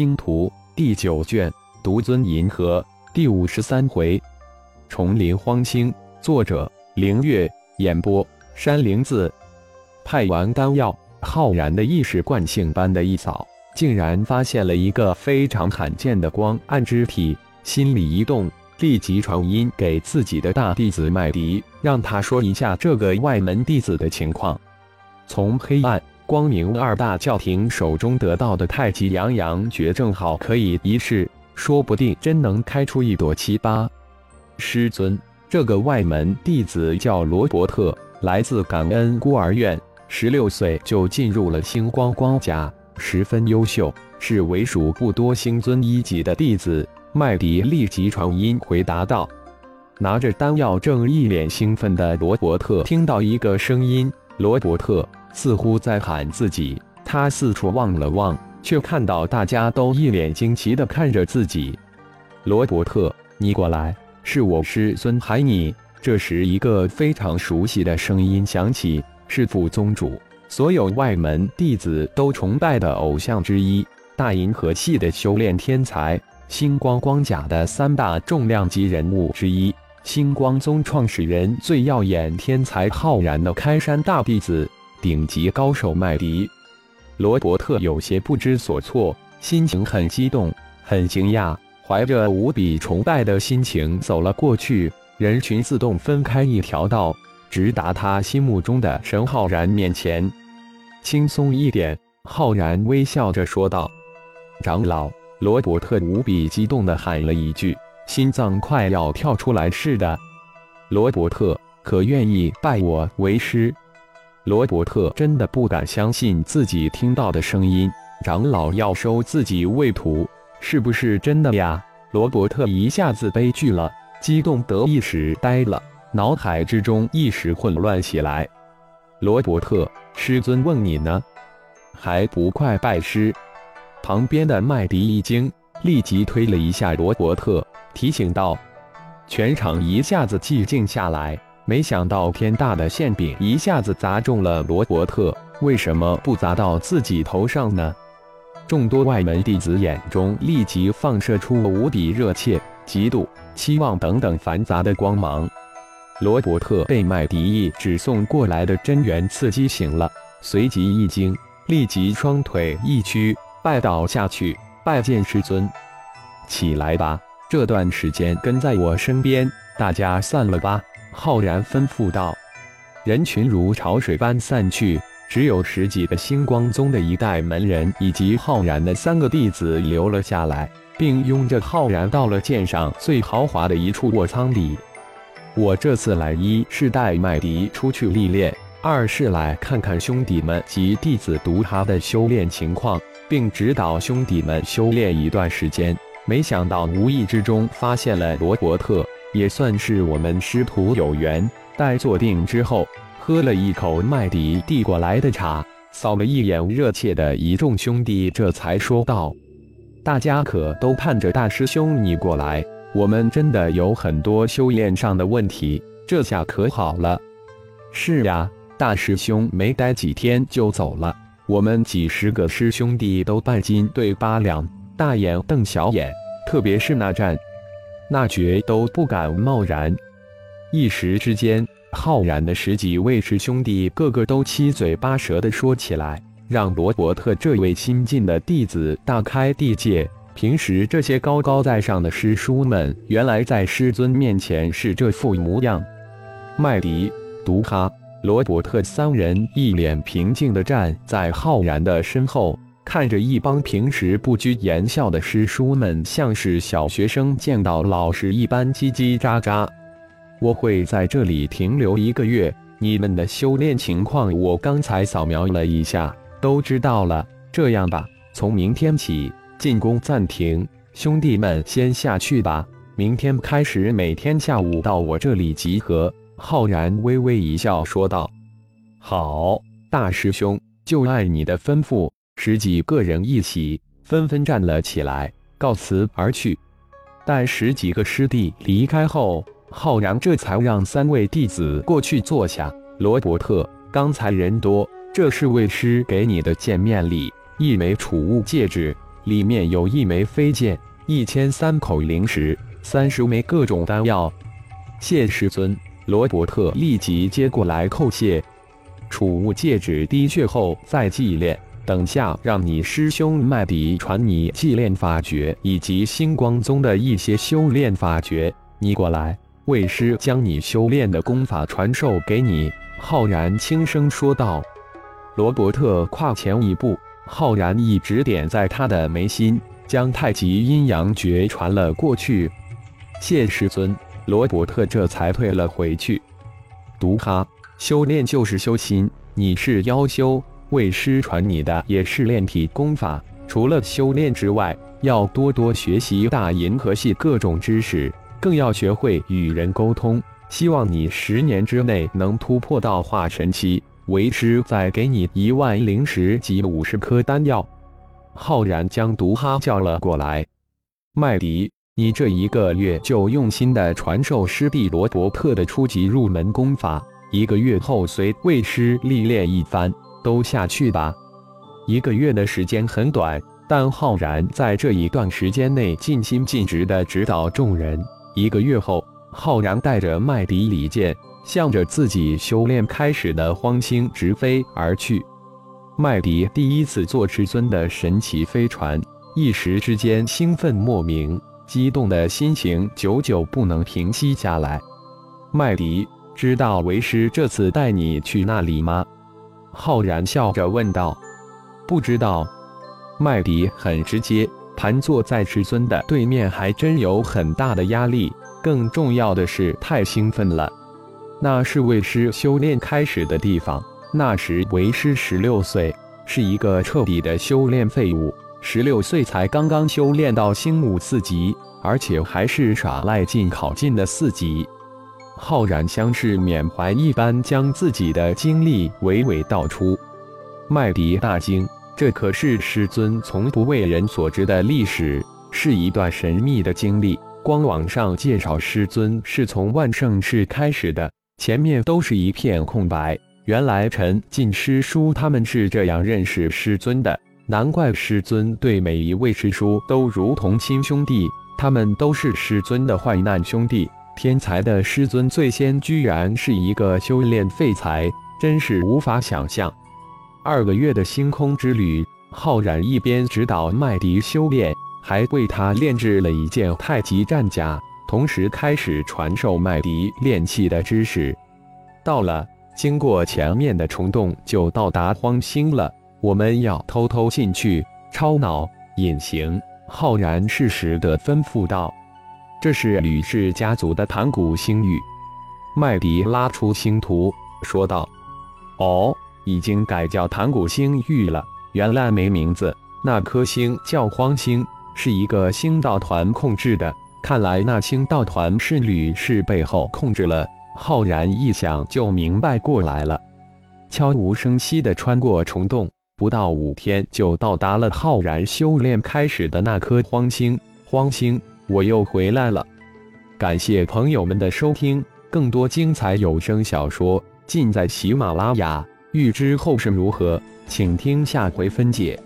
星图》第九卷，独尊银河第五十三回，重林荒青。作者：凌月。演播：山灵子。派完丹药，浩然的意识惯性般的一扫，竟然发现了一个非常罕见的光暗之体，心里一动，立即传音给自己的大弟子麦迪，让他说一下这个外门弟子的情况。从黑暗。光明二大教廷手中得到的太极阳阳诀正好可以一试，说不定真能开出一朵奇葩。师尊，这个外门弟子叫罗伯特，来自感恩孤儿院，十六岁就进入了星光光家，十分优秀，是为数不多星尊一级的弟子。麦迪立即传音回答道：“拿着丹药，正一脸兴奋的罗伯特听到一个声音，罗伯特。”似乎在喊自己，他四处望了望，却看到大家都一脸惊奇地看着自己。罗伯特，你过来，是我师尊喊你。这时，一个非常熟悉的声音响起：“是副宗主，所有外门弟子都崇拜的偶像之一，大银河系的修炼天才，星光光甲的三大重量级人物之一，星光宗创始人最耀眼天才浩然的开山大弟子。”顶级高手麦迪，罗伯特有些不知所措，心情很激动，很惊讶，怀着无比崇拜的心情走了过去。人群自动分开一条道，直达他心目中的神浩然面前。轻松一点，浩然微笑着说道：“长老。”罗伯特无比激动地喊了一句，心脏快要跳出来似的。罗伯特，可愿意拜我为师？罗伯特真的不敢相信自己听到的声音，长老要收自己为徒，是不是真的呀？罗伯特一下子悲剧了，激动得一时呆了，脑海之中一时混乱起来。罗伯特，师尊问你呢，还不快拜师？旁边的麦迪一惊，立即推了一下罗伯特，提醒道。全场一下子寂静下来。没想到天大的馅饼一下子砸中了罗伯特，为什么不砸到自己头上呢？众多外门弟子眼中立即放射出无比热切、嫉妒、期望等等繁杂的光芒。罗伯特被麦迪指送过来的真元刺激醒了，随即一惊，立即双腿一屈，拜倒下去，拜见师尊。起来吧，这段时间跟在我身边，大家散了吧。浩然吩咐道：“人群如潮水般散去，只有十几个星光宗的一代门人以及浩然的三个弟子留了下来，并拥着浩然到了舰上最豪华的一处卧舱里。我这次来，一是带麦迪出去历练，二是来看看兄弟们及弟子读他的修炼情况，并指导兄弟们修炼一段时间。没想到无意之中发现了罗伯特。”也算是我们师徒有缘。待坐定之后，喝了一口麦迪递过来的茶，扫了一眼热切的一众兄弟，这才说道：“大家可都盼着大师兄你过来。我们真的有很多修炼上的问题，这下可好了。”“是呀，大师兄没待几天就走了，我们几十个师兄弟都半斤对八两，大眼瞪小眼，特别是那战。”那绝都不敢贸然。一时之间，浩然的十几位师兄弟个个都七嘴八舌的说起来，让罗伯特这位新进的弟子大开地界。平时这些高高在上的师叔们，原来在师尊面前是这副模样。麦迪、毒哈、罗伯特三人一脸平静的站在浩然的身后。看着一帮平时不拘言笑的师叔们，像是小学生见到老师一般叽叽喳喳。我会在这里停留一个月，你们的修炼情况我刚才扫描了一下，都知道了。这样吧，从明天起进攻暂停，兄弟们先下去吧。明天开始每天下午到我这里集合。浩然微微一笑说道：“好，大师兄，就按你的吩咐。”十几个人一起纷纷站了起来，告辞而去。待十几个师弟离开后，浩然这才让三位弟子过去坐下。罗伯特，刚才人多，这是为师给你的见面礼，一枚储物戒指，里面有一枚飞剑，一千三口灵石，三十枚各种丹药。谢师尊，罗伯特立即接过来叩谢。储物戒指滴血后再祭炼，等下让你师兄麦迪传你祭炼法诀以及星光宗的一些修炼法诀。你过来，魏师将你修炼的功法传授给你。”浩然轻声说道。罗伯特跨前一步，浩然一指点在他的眉心，将太极阴阳诀传了过去。谢师尊，罗伯特这才退了回去。毒哈，修炼就是修心，你是妖修，为师传你的也是炼体功法。除了修炼之外，要多多学习大银河系各种知识，更要学会与人沟通。希望你十年之内能突破到化神期。为师再给你一万灵石及五十颗丹药。浩然将毒哈叫了过来。麦迪，你这一个月就用心的传授师弟罗伯特的初级入门功法，一个月后随为师历练一番，都下去吧。一个月的时间很短，但浩然在这一段时间内尽心尽职的指导众人。一个月后，浩然带着麦迪、李健。向着自己修炼开始的荒星直飞而去。麦迪第一次坐至尊的神奇飞船，一时之间兴奋莫名，激动的心情久久不能平息下来。麦迪，知道为师这次带你去那里吗？浩然笑着问道。不知道。麦迪很直接，盘坐在至尊的对面，还真有很大的压力。更重要的是，太兴奋了。那是为师修炼开始的地方。那时为师十六岁，是一个彻底的修炼废物。十六岁才刚刚修炼到星武四级，而且还是耍赖进考进的四级。浩然像是缅怀一般，将自己的经历娓娓道出。麦迪大惊，这可是师尊从不为人所知的历史，是一段神秘的经历。光网上介绍师尊是从万圣世开始的。前面都是一片空白。原来陈进师叔他们是这样认识师尊的，难怪师尊对每一位师叔都如同亲兄弟。他们都是师尊的患难兄弟。天才的师尊最先居然是一个修炼废材，真是无法想象。二个月的星空之旅，浩然一边指导麦迪修炼，还为他炼制了一件太极战甲。同时开始传授麦迪炼气的知识。到了，经过前面的虫洞，就到达荒星了。我们要偷偷进去，超脑隐形。浩然适时的吩咐道：“这是吕氏家族的盘古星域。”麦迪拉出星图，说道：“哦，已经改叫盘古星域了，原来没名字。那颗星叫荒星，是一个星道团控制的。”看来那星道团是吕氏背后控制了。浩然一想就明白过来了，悄无声息地穿过虫洞，不到五天就到达了浩然修炼开始的那颗荒星。荒星，我又回来了。感谢朋友们的收听，更多精彩有声小说尽在喜马拉雅。欲知后事如何，请听下回分解。